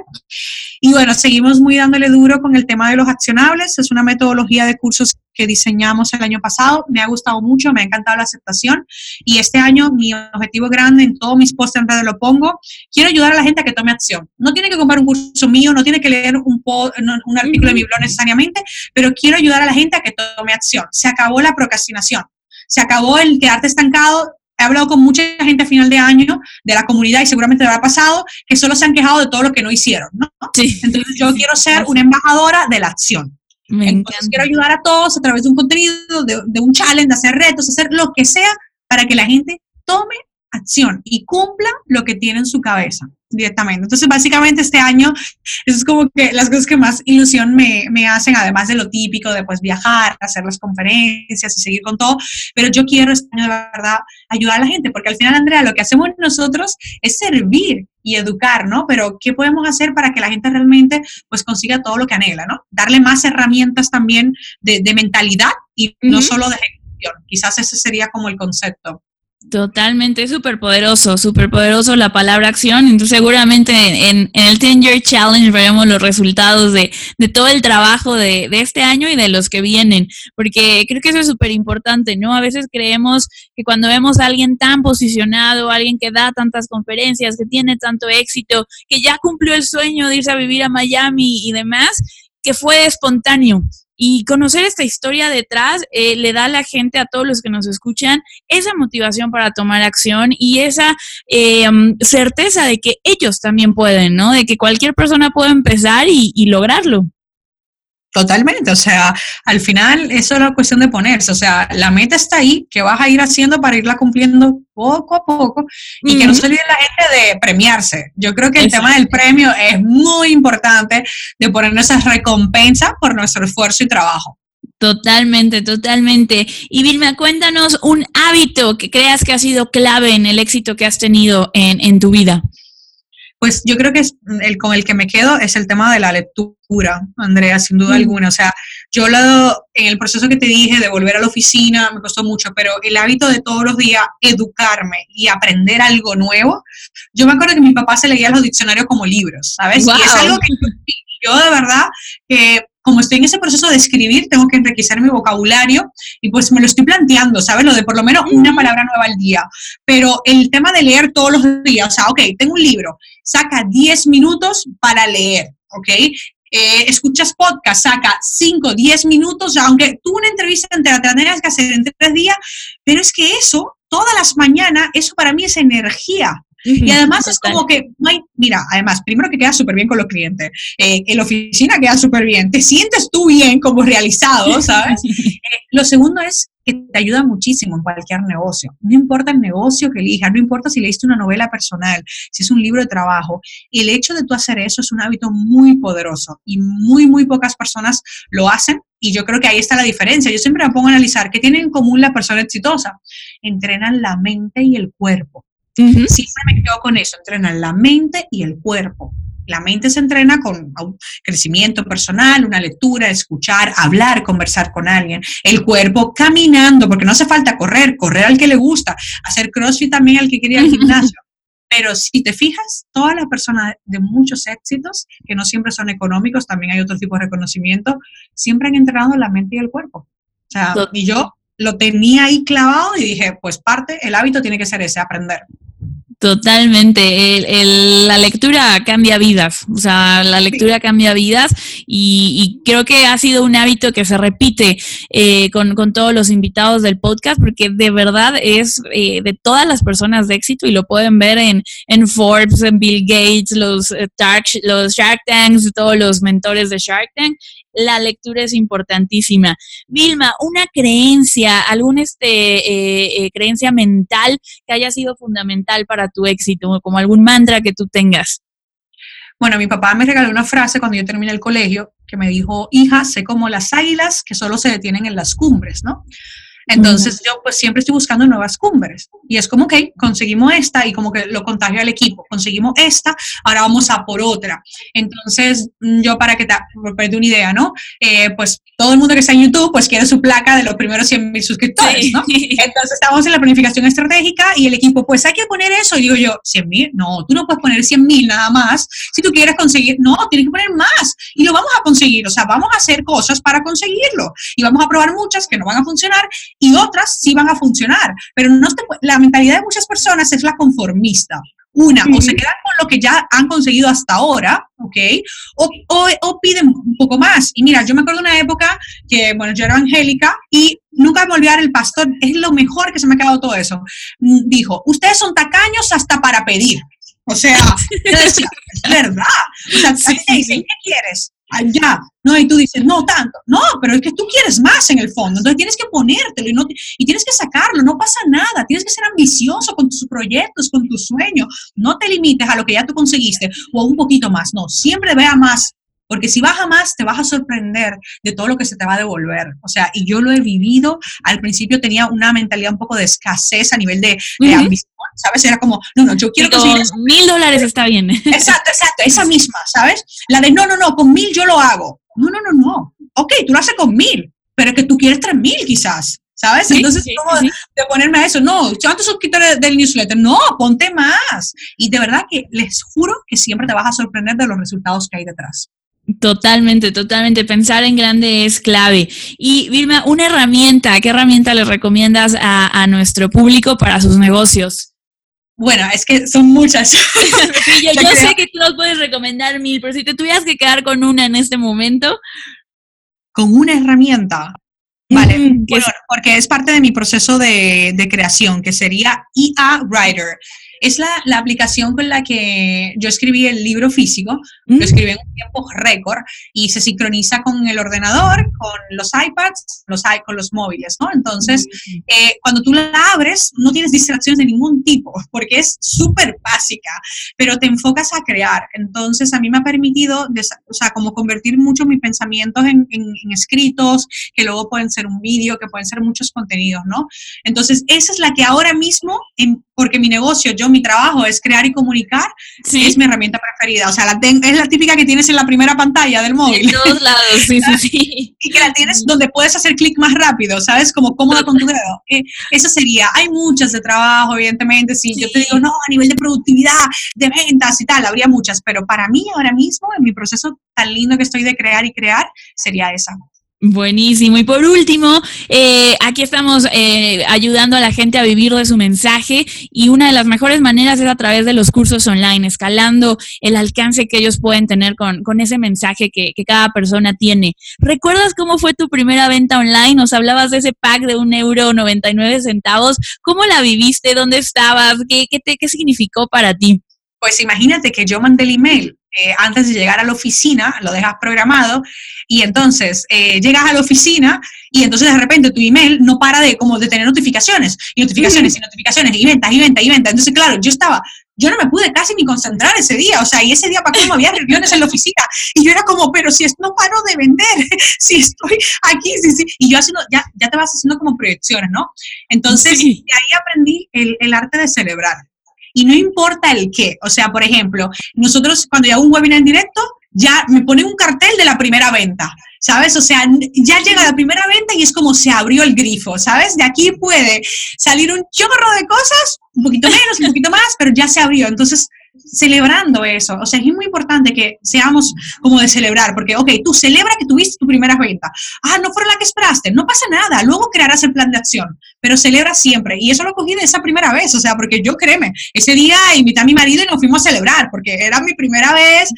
Y bueno, seguimos muy dándole duro con el tema de los accionables. Es una metodología de cursos que diseñamos el año pasado. Me ha gustado mucho, me ha encantado la aceptación. Y este año mi objetivo grande en todos mis posts en redes lo pongo. Quiero ayudar a la gente a que tome acción. No tiene que comprar un curso mío, no tiene que leer un, un artículo de mi blog necesariamente, pero quiero ayudar a la gente a que tome acción. Se acabó la procrastinación. Se acabó el quedarte estancado he hablado con mucha gente a final de año de la comunidad y seguramente lo habrá pasado, que solo se han quejado de todo lo que no hicieron, ¿no? Sí. Entonces yo quiero ser una embajadora de la acción. Entonces quiero ayudar a todos a través de un contenido, de, de un challenge, de hacer retos, hacer lo que sea para que la gente tome acción y cumpla lo que tiene en su cabeza directamente. Entonces, básicamente este año, eso es como que las cosas que más ilusión me, me, hacen, además de lo típico de pues viajar, hacer las conferencias y seguir con todo, pero yo quiero este año de verdad ayudar a la gente, porque al final, Andrea, lo que hacemos nosotros es servir y educar, ¿no? Pero ¿qué podemos hacer para que la gente realmente pues consiga todo lo que anhela, ¿no? Darle más herramientas también de, de mentalidad y no solo de ejecución. Quizás ese sería como el concepto. Totalmente, súper poderoso, súper poderoso la palabra acción. Entonces seguramente en, el 10 Year Challenge veremos los resultados de, todo el trabajo de, de, este año y de los que vienen, porque creo que eso es súper importante, ¿no? A veces creemos que cuando vemos a alguien tan posicionado, alguien que da tantas conferencias, que tiene tanto éxito, que ya cumplió el sueño de irse a vivir a Miami y demás, que fue espontáneo. Y conocer esta historia detrás eh, le da a la gente, a todos los que nos escuchan, esa motivación para tomar acción y esa eh, certeza de que ellos también pueden, ¿no? De que cualquier persona puede empezar y lograrlo. Totalmente, o sea, al final eso es la cuestión de ponerse, o sea, la meta está ahí, que vas a ir haciendo para irla cumpliendo poco a poco y que no se olvide la gente de premiarse. Yo creo que el tema del premio es muy importante de ponernos esa recompensa por nuestro esfuerzo y trabajo. Totalmente, totalmente. Y Vilma, cuéntanos un hábito que creas que ha sido clave en el éxito que has tenido en, en tu vida. Pues yo creo que es el con el que me quedo es el tema de la lectura, Andrea, sin duda mm. alguna. O sea, yo lo, en el proceso que te dije de volver a la oficina me costó mucho, pero el hábito de todos los días educarme y aprender algo nuevo, yo me acuerdo que mi papá se leía los diccionarios como libros, ¿sabes? Y es algo que yo de verdad que como estoy en ese proceso de escribir, tengo que enriquecer mi vocabulario y pues me lo estoy planteando, ¿sabes? Lo de por lo menos una palabra nueva al día. Pero el tema de leer todos los días, o sea, ok, tengo un libro, saca 10 minutos para leer, ¿ok? Eh, escuchas podcast, saca 5, 10 minutos, aunque tú una entrevista entera te la tengas que hacer en tres días, pero es que eso, todas las mañanas, eso para mí es energía. Y además es como que no hay, mira, además, primero que queda súper bien con los clientes, eh, en la oficina queda súper bien, te sientes tú bien como realizado, ¿sabes? Eh, lo segundo es que te ayuda muchísimo en cualquier negocio. No importa el negocio que elijas, no importa si leíste una novela personal, si es un libro de trabajo, el hecho de tú hacer eso es un hábito muy poderoso y muy, muy pocas personas lo hacen y yo creo que ahí está la diferencia. Yo siempre me pongo a analizar qué tienen en común la persona exitosa. Entrenan la mente y el cuerpo. Siempre me quedo con eso, entrenan la mente y el cuerpo. La mente se entrena con crecimiento personal, una lectura, escuchar, hablar, conversar con alguien. El cuerpo caminando, porque no hace falta correr, correr al que le gusta, hacer crossfit también al que quería el gimnasio. Pero si te fijas, todas las personas de muchos éxitos, que no siempre son económicos, también hay otro tipo de reconocimiento, siempre han entrenado la mente y el cuerpo. O sea, y yo lo tenía ahí clavado y dije, pues parte, el hábito tiene que ser ese, aprender. Totalmente. la lectura cambia vidas. O sea, la lectura cambia vidas y, creo que ha sido un hábito que se repite eh, con, todos los invitados del podcast porque de verdad es eh, de todas las personas de éxito y lo pueden ver en, en Forbes, en Bill Gates, los, eh, los Shark Tanks, todos los mentores de Shark Tank la lectura es importantísima. Vilma, una creencia, alguna este, eh, eh, creencia mental que haya sido fundamental para tu éxito, como algún mantra que tú tengas. Bueno, mi papá me regaló una frase cuando yo terminé el colegio que me dijo, hija, sé como las águilas que solo se detienen en las cumbres, ¿no? Entonces yo pues siempre estoy buscando nuevas cumbres. Y es como que conseguimos esta y como que lo contagio al equipo, conseguimos esta, ahora vamos a por otra. Entonces yo para que te, para una idea, ¿no? Eh, pues todo el mundo que está en YouTube pues quiere su placa de los primeros 100 mil suscriptores, ¿no? Entonces estamos en la planificación estratégica y el equipo pues hay que poner eso. Y digo yo, 100 mil, no, tú no puedes poner 100 mil nada más. Si tú quieres conseguir, no, tienes que poner más. Y lo vamos a conseguir, o sea, vamos a hacer cosas para conseguirlo. Y vamos a probar muchas que no van a funcionar y otras sí van a funcionar, pero no la mentalidad de muchas personas es la conformista. Una, o se quedan con lo que ya han conseguido hasta ahora, ¿ok? O, o, piden un poco más. Y mira, yo me acuerdo de una época que, bueno, yo era angélica y nunca me olvidar el pastor, es lo mejor que se me ha quedado todo eso. Mm, dijo, ustedes son tacaños hasta para pedir. O sea, es verdad. O sea, te dicen, ¿qué quieres? Allá, ¿no? Y tú dices, no tanto, no, pero es que tú quieres más en el fondo, entonces tienes que ponértelo y, no, y tienes que sacarlo, no pasa nada, tienes que ser ambicioso con tus proyectos, con tus sueños, no te limites a lo que ya tú conseguiste o un poquito más, no, siempre vea más, porque si baja más, te vas a sorprender de todo lo que se te va a devolver. O sea, y yo lo he vivido. Al principio tenía una mentalidad un poco de escasez a nivel de, ambición, ¿sabes? Era como, no, no, yo quiero conseguir... Mil dólares está bien. Exacto, exacto, esa misma, ¿sabes? La de, no, no, no, con mil yo lo hago. No, no, no, no. Ok, tú lo haces con mil, pero es que tú quieres tres mil quizás. ¿sabes? Entonces, ¿cómo de ponerme a eso? No, ¿cuántos suscriptores del newsletter? No, ponte más. Y de verdad que les juro que siempre te vas a sorprender de los resultados que hay detrás. Totalmente, totalmente. Pensar en grande es clave. Y Vilma, una herramienta, ¿qué herramienta le recomiendas a, nuestro público para sus negocios? Bueno, es que son muchas. yo, sé que tú nos puedes recomendar mil, pero si te tuvieras que quedar con una en este momento. Con una herramienta. Vale, bueno, porque es parte de mi proceso de, de creación, que sería EA Writer. Es la, la, aplicación con la que yo escribí el libro físico, lo mm. escribí en un tiempo récord y se sincroniza con el ordenador, con los iPads, los, con los móviles, ¿no? Entonces, eh, cuando tú la abres, no tienes distracciones de ningún tipo, porque es súper básica, pero te enfocas a crear. Entonces, a mí me ha permitido, o sea, como convertir mucho mis pensamientos en, en, escritos, que luego pueden ser un vídeo, que pueden ser muchos contenidos, ¿no? Entonces, esa es la que ahora mismo, en, porque mi negocio, yo mi trabajo es crear y comunicar, es mi herramienta preferida. O sea, la es la típica que tienes en la primera pantalla del móvil. En todos lados, sí, sí, sí. y que la tienes donde puedes hacer clic más rápido, ¿sabes? Como cómoda con tu dedo. Eh, eso sería. Hay muchas de trabajo, evidentemente. Si sí. yo te digo, no, a nivel de productividad, de ventas y tal, habría muchas. Pero para mí, ahora mismo, en mi proceso tan lindo que estoy de crear y crear, sería esa. Buenísimo. Y por último, eh, aquí estamos eh, ayudando a la gente a vivir de su mensaje y una de las mejores maneras es a través de los cursos online, escalando el alcance que ellos pueden tener con, con ese mensaje que, que, cada persona tiene. ¿Recuerdas cómo fue tu primera venta online? Nos hablabas de ese pack de un euro 99 centavos. ¿Cómo la viviste? ¿Dónde estabas? ¿Qué, qué, te, qué significó para ti? Pues imagínate que yo mandé el email eh, antes de llegar a la oficina, lo dejas programado, y entonces eh, llegas a la oficina y entonces de repente tu email no para de como de tener notificaciones, y notificaciones, y notificaciones, y ventas, y ventas, y ventas. Entonces, claro, yo estaba, yo no me pude casi ni concentrar ese día, o sea, y ese día para cómo había reuniones en la oficina, y yo era como, pero si no paro de vender, si estoy aquí, sí, sí, y yo haciendo, ya, ya te vas haciendo como proyecciones, ¿no? Entonces, de ahí aprendí el, el arte de celebrar y no importa el qué. O sea, por ejemplo, nosotros cuando yo hago un webinar en directo, ya me ponen un cartel de la primera venta, ¿sabes? O sea, ya llega la primera venta y es como se abrió el grifo, ¿sabes? De aquí puede salir un chorro de cosas, un poquito menos, un poquito más, pero ya se abrió. Entonces, celebrando eso. O sea, es muy importante que seamos como de celebrar, porque, ok, tú celebra que tuviste tu primera venta. Ah, no fueron la que esperaste, no pasa nada, luego crearás el plan de acción, pero celebra siempre. Y eso lo cogí de esa primera vez, o sea, porque yo créeme, ese día invité a mi marido y nos fuimos a celebrar, porque era mi primera vez.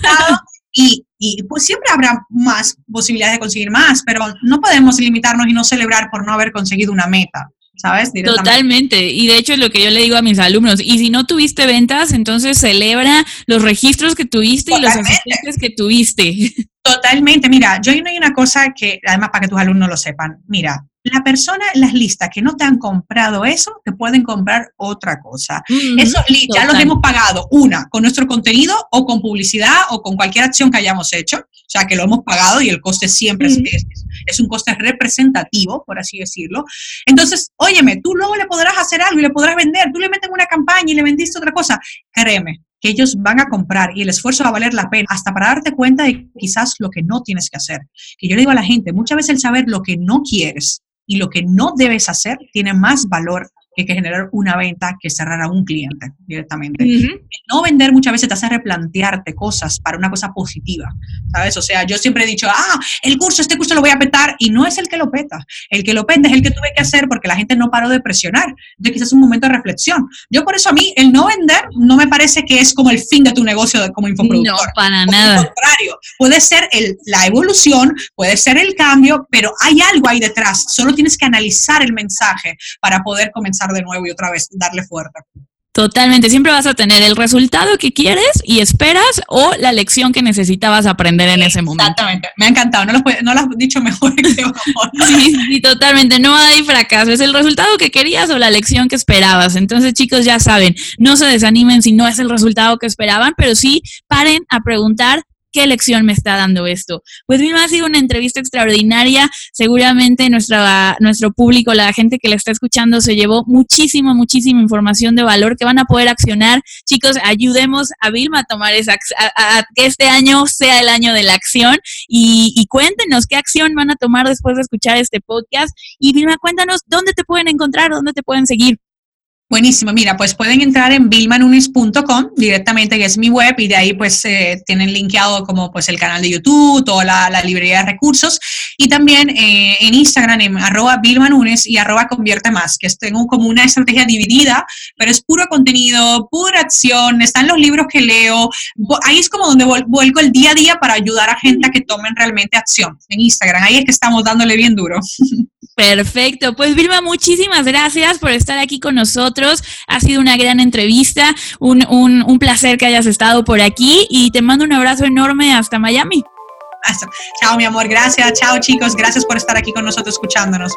Claro. Y, y pues siempre habrá más posibilidades de conseguir más, pero no podemos limitarnos y no celebrar por no haber conseguido una meta. ¿Sabes? Totalmente. Y de hecho es lo que yo le digo a mis alumnos. Y si no tuviste ventas, entonces celebra los registros que tuviste y los asistentes que tuviste. Totalmente. Mira, yo no hay una cosa que, además para que tus alumnos lo sepan. Mira, la persona, las listas que no te han comprado eso, te pueden comprar otra cosa. Esos leads ya los hemos pagado, una, con nuestro contenido o con publicidad o con cualquier acción que hayamos hecho, o sea, que lo hemos pagado y el coste siempre es, es, un coste representativo, por así decirlo. Entonces, óyeme, tú luego le podrás hacer algo y le podrás vender, tú le metes una campaña y le vendiste otra cosa, créeme, que ellos van a comprar y el esfuerzo va a valer la pena, hasta para darte cuenta de quizás lo que no tienes que hacer. Que yo le digo a la gente, muchas veces el saber lo que no quieres y lo que no debes hacer tiene más valor que, que generar una venta que cerrar a un cliente directamente. No vender muchas veces te hace replantearte cosas para una cosa positiva, ¿sabes? O sea, yo siempre he dicho, ah, el curso, este curso lo voy a petar, y no es el que lo peta. El que lo peta es el que tuve que hacer porque la gente no paró de presionar. Entonces, quizás es un momento de reflexión. Yo por eso a mí, el no vender no me parece que es como el fin de tu negocio como infoproductor. No, para nada. Al contrario, puede ser el, la evolución, puede ser el cambio, pero hay algo ahí detrás. Solo tienes que analizar el mensaje para poder comenzar de nuevo y otra vez darle fuerte. Totalmente, siempre vas a tener el resultado que quieres y esperas o la lección que necesitabas aprender en ese momento. Exactamente, me ha encantado, no lo, no has dicho mejor. Que sí, sí, totalmente, no hay fracaso, es el resultado que querías o la lección que esperabas. Entonces, chicos, ya saben, no se desanimen si no es el resultado que esperaban, pero sí paren a preguntar ¿qué lección me está dando esto? Pues Vilma ha sido una entrevista extraordinaria. Seguramente nuestra, nuestro público, la gente que la está escuchando, se llevó muchísima, muchísima información de valor que van a poder accionar. Chicos, ayudemos a Vilma a tomar esa, a, que este año sea el año de la acción y, y cuéntenos qué acción van a tomar después de escuchar este podcast. Y Vilma, cuéntanos dónde te pueden encontrar, dónde te pueden seguir. Buenísimo, mira, pues pueden entrar en vilmanunes.com directamente, que es mi web, y de ahí pues eh, tienen linkeado como pues el canal de YouTube, toda la, librería de recursos, y también eh, en Instagram en arroba vilmanunes y arroba convierte más, que tengo como una estrategia dividida, pero es puro contenido, pura acción, están los libros que leo, ahí es como donde vuelco el día a día para ayudar a gente a que tomen realmente acción en Instagram, ahí es que estamos dándole bien duro. Perfecto. Pues Vilma, muchísimas gracias por estar aquí con Ha sido una gran entrevista, un, un, placer que hayas estado por aquí y te mando un abrazo enorme hasta Miami. Chao, mi amor. Gracias. Chao, chicos. Gracias por estar aquí con nosotros escuchándonos.